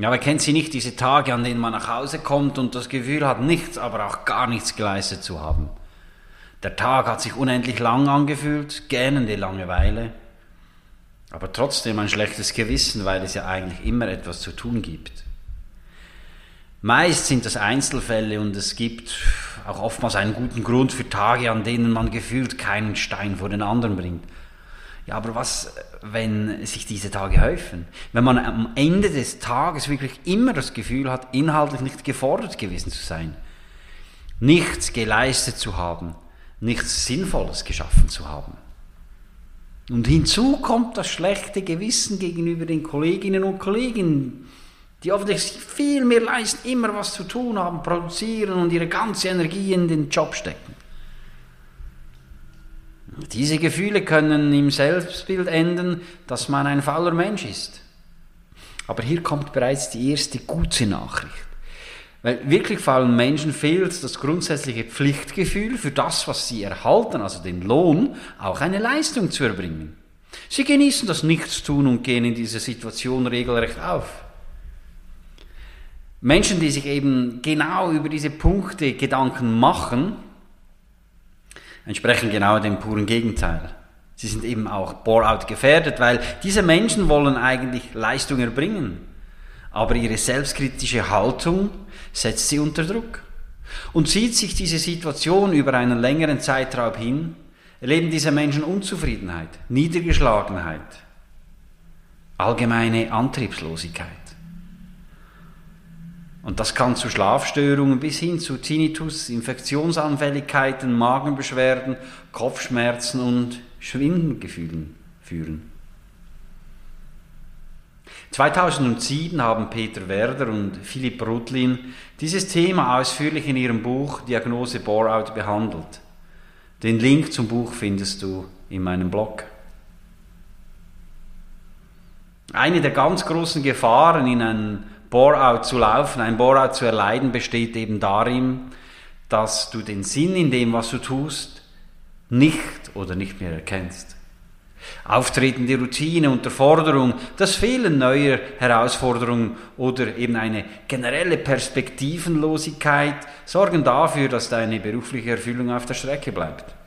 Ja, wer kennt sie nicht, diese Tage, an denen man nach Hause kommt und das Gefühl hat, nichts, aber auch gar nichts geleistet zu haben. Der Tag hat sich unendlich lang angefühlt, gähnende Langeweile, aber trotzdem ein schlechtes Gewissen, weil es ja eigentlich immer etwas zu tun gibt. Meist sind das Einzelfälle und es gibt auch oftmals einen guten Grund für Tage, an denen man gefühlt keinen Stein vor den anderen bringt. Ja, aber was, wenn sich diese Tage häufen? Wenn man am Ende des Tages wirklich immer das Gefühl hat, inhaltlich nicht gefordert gewesen zu sein, nichts geleistet zu haben, nichts Sinnvolles geschaffen zu haben. Und hinzu kommt das schlechte Gewissen gegenüber den Kolleginnen und Kollegen, die offensichtlich viel mehr leisten, immer was zu tun haben, produzieren und ihre ganze Energie in den Job stecken. Diese Gefühle können im Selbstbild enden, dass man ein fauler Mensch ist. Aber hier kommt bereits die erste gute Nachricht. Weil wirklich faulen Menschen fehlt das grundsätzliche Pflichtgefühl für das, was sie erhalten, also den Lohn, auch eine Leistung zu erbringen. Sie genießen das Nichtstun und gehen in dieser Situation regelrecht auf. Menschen, die sich eben genau über diese Punkte Gedanken machen, entsprechen genau dem puren Gegenteil. Sie sind eben auch Bore-out gefährdet, weil diese Menschen wollen eigentlich Leistung erbringen. Aber ihre selbstkritische Haltung setzt sie unter Druck. Und zieht sich diese Situation über einen längeren Zeitraum hin, erleben diese Menschen Unzufriedenheit, Niedergeschlagenheit, allgemeine Antriebslosigkeit. Und das kann zu Schlafstörungen bis hin zu Tinnitus, Infektionsanfälligkeiten, Magenbeschwerden, Kopfschmerzen und Schwindelgefühlen führen. 2007 haben Peter Werder und Philipp Rutlin dieses Thema ausführlich in ihrem Buch Diagnose Bore-out behandelt. Den Link zum Buch findest du in meinem Blog. Eine der ganz großen Gefahren in einem Bore-out zu laufen, ein Bore-out zu erleiden, besteht eben darin, dass du den Sinn in dem, was du tust, nicht oder nicht mehr erkennst. Auftretende Routine, Unterforderung, das Fehlen neuer Herausforderungen oder eben eine generelle Perspektivenlosigkeit sorgen dafür, dass deine berufliche Erfüllung auf der Strecke bleibt.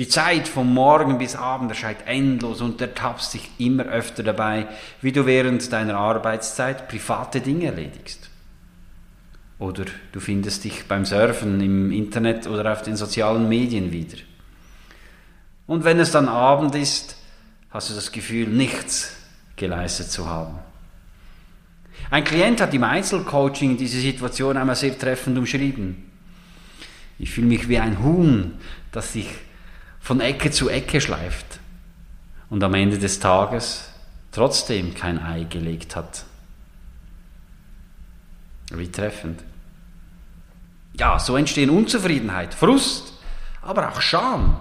Die Zeit vom Morgen bis Abend erscheint endlos und ertappst dich immer öfter dabei, wie du während deiner Arbeitszeit private Dinge erledigst. Oder du findest dich beim Surfen im Internet oder auf den sozialen Medien wieder. Und wenn es dann Abend ist, hast du das Gefühl, nichts geleistet zu haben. Ein Klient hat im Einzelcoaching diese Situation einmal sehr treffend umschrieben. Ich fühle mich wie ein Huhn, das sich von Ecke zu Ecke schleift und am Ende des Tages trotzdem kein Ei gelegt hat. Wie treffend. Ja, so entstehen Unzufriedenheit, Frust, aber auch Scham.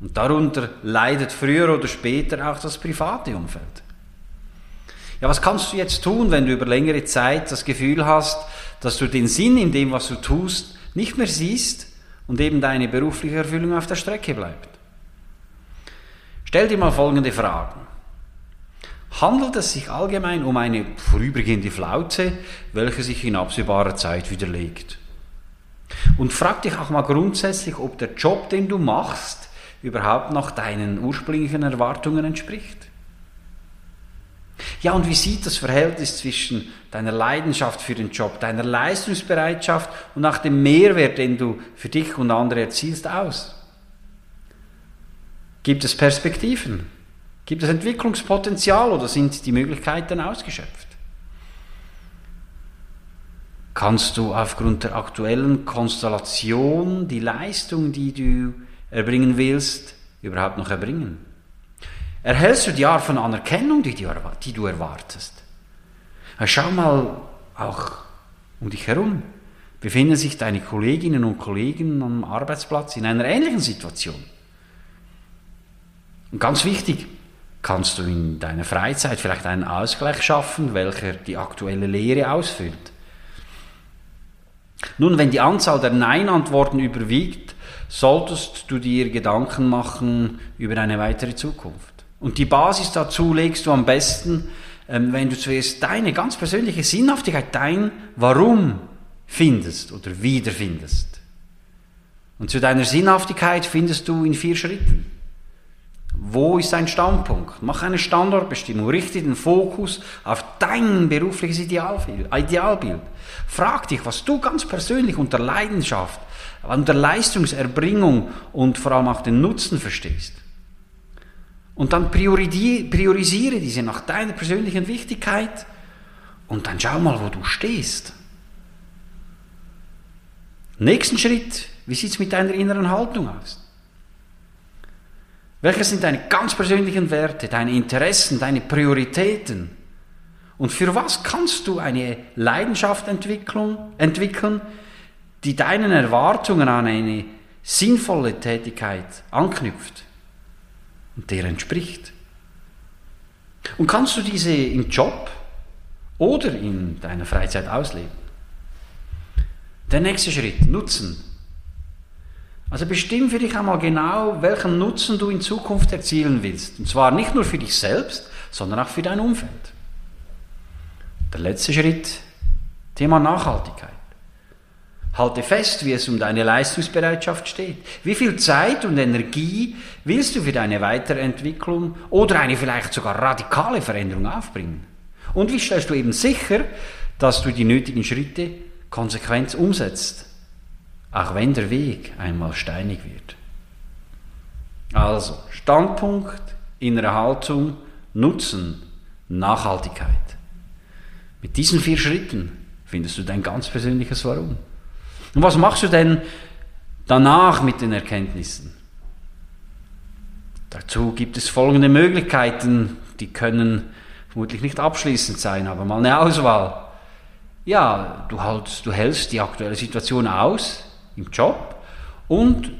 Und darunter leidet früher oder später auch das private Umfeld. Ja, was kannst du jetzt tun, wenn du über längere Zeit das Gefühl hast, dass du den Sinn in dem, was du tust, nicht mehr siehst und eben deine berufliche Erfüllung auf der Strecke bleibt. Stell dir mal folgende Fragen. Handelt es sich allgemein um eine vorübergehende Flaute, welche sich in absehbarer Zeit widerlegt? Und frag dich auch mal grundsätzlich, ob der Job, den du machst, überhaupt noch deinen ursprünglichen Erwartungen entspricht. Ja, und wie sieht das Verhältnis zwischen deiner Leidenschaft für den Job, deiner Leistungsbereitschaft und auch dem Mehrwert, den du für dich und andere erzielst, aus? Gibt es Perspektiven? Gibt es Entwicklungspotenzial oder sind die Möglichkeiten ausgeschöpft? Kannst du aufgrund der aktuellen Konstellation die Leistung, die du erbringen willst, überhaupt noch erbringen? Erhältst du die Art von Anerkennung, die, du erwartest? Schau mal auch um dich herum. Befinden sich deine Kolleginnen und Kollegen am Arbeitsplatz in einer ähnlichen Situation? Und ganz wichtig, kannst du in deiner Freizeit vielleicht einen Ausgleich schaffen, welcher die aktuelle Lehre ausfüllt. Nun, wenn die Anzahl der Nein-Antworten überwiegt, solltest du dir Gedanken machen über eine weitere Zukunft. Und die Basis dazu legst du am besten, ähm, wenn du zuerst deine ganz persönliche Sinnhaftigkeit, dein Warum findest oder wiederfindest. Und zu deiner Sinnhaftigkeit findest du in vier Schritten. Wo ist dein Standpunkt? Mach eine Standortbestimmung, richte den Fokus auf dein berufliches Idealbild. Frag dich, was du ganz persönlich unter Leidenschaft, unter Leistungserbringung und vor allem auch den Nutzen verstehst. Und dann priorisiere diese nach deiner persönlichen Wichtigkeit und dann schau mal, wo du stehst. Nächsten Schritt, wie sieht es mit deiner inneren Haltung aus? Welche sind deine ganz persönlichen Werte, deine Interessen, deine Prioritäten? Und für was kannst du eine Leidenschaft entwickeln, die deinen Erwartungen an eine sinnvolle Tätigkeit anknüpft und der entspricht? Und kannst du diese im Job oder in deiner Freizeit ausleben? Der nächste Schritt, Nutzen. Also bestimm für dich einmal genau, welchen Nutzen du in Zukunft erzielen willst. Und zwar nicht nur für dich selbst, sondern auch für dein Umfeld. Der letzte Schritt, Thema Nachhaltigkeit. Halte fest, wie es um deine Leistungsbereitschaft steht. Wie viel Zeit und Energie willst du für deine Weiterentwicklung oder eine vielleicht sogar radikale Veränderung aufbringen? Und wie stellst du eben sicher, dass du die nötigen Schritte konsequent umsetzt? auch wenn der Weg einmal steinig wird. Also, Standpunkt, innere Haltung, Nutzen, Nachhaltigkeit. Mit diesen vier Schritten findest du dein ganz persönliches Warum. Und was machst du denn danach mit den Erkenntnissen? Dazu gibt es folgende Möglichkeiten, die können vermutlich nicht abschließend sein, aber mal eine Auswahl. Ja, du, halt, du hältst die aktuelle Situation aus, im Job und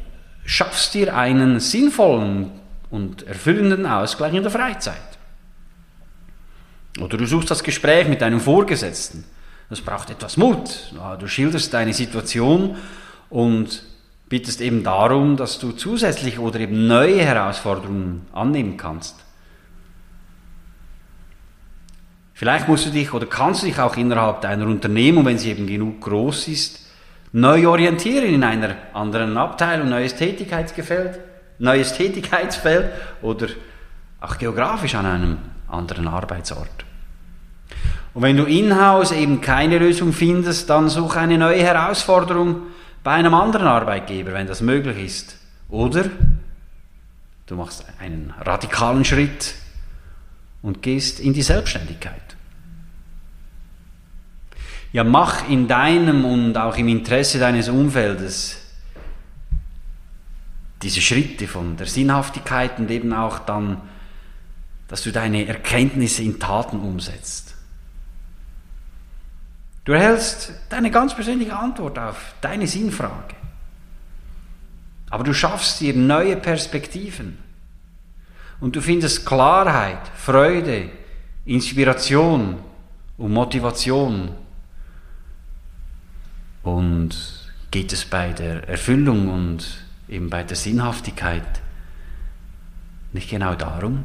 schaffst dir einen sinnvollen und erfüllenden Ausgleich in der Freizeit. Oder du suchst das Gespräch mit deinem Vorgesetzten. Das braucht etwas Mut. Du schilderst deine Situation und bittest eben darum, dass du zusätzlich oder eben neue Herausforderungen annehmen kannst. Vielleicht musst du dich oder kannst du dich auch innerhalb deiner Unternehmung, wenn sie eben genug groß ist, neu orientieren in einer anderen Abteilung, neues Tätigkeitsfeld, neues Tätigkeitsfeld oder auch geografisch an einem anderen Arbeitsort. Und wenn du in-house eben keine Lösung findest, dann such eine neue Herausforderung bei einem anderen Arbeitgeber, wenn das möglich ist. Oder du machst einen radikalen Schritt und gehst in die Selbstständigkeit. Ja, mach in deinem und auch im Interesse deines Umfeldes diese Schritte von der Sinnhaftigkeit und eben auch dann, dass du deine Erkenntnisse in Taten umsetzt. Du erhältst deine ganz persönliche Antwort auf deine Sinnfrage. Aber du schaffst dir neue Perspektiven. Und du findest Klarheit, Freude, Inspiration und Motivation und geht es bei der Erfüllung und eben bei der Sinnhaftigkeit nicht genau darum?